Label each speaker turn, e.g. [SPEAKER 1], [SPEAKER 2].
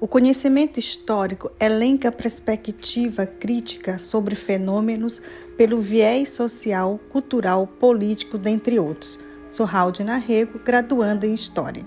[SPEAKER 1] O conhecimento histórico elenca perspectiva crítica sobre fenômenos pelo viés social, cultural, político, dentre outros. Sou Raulde Narrego, graduanda em História.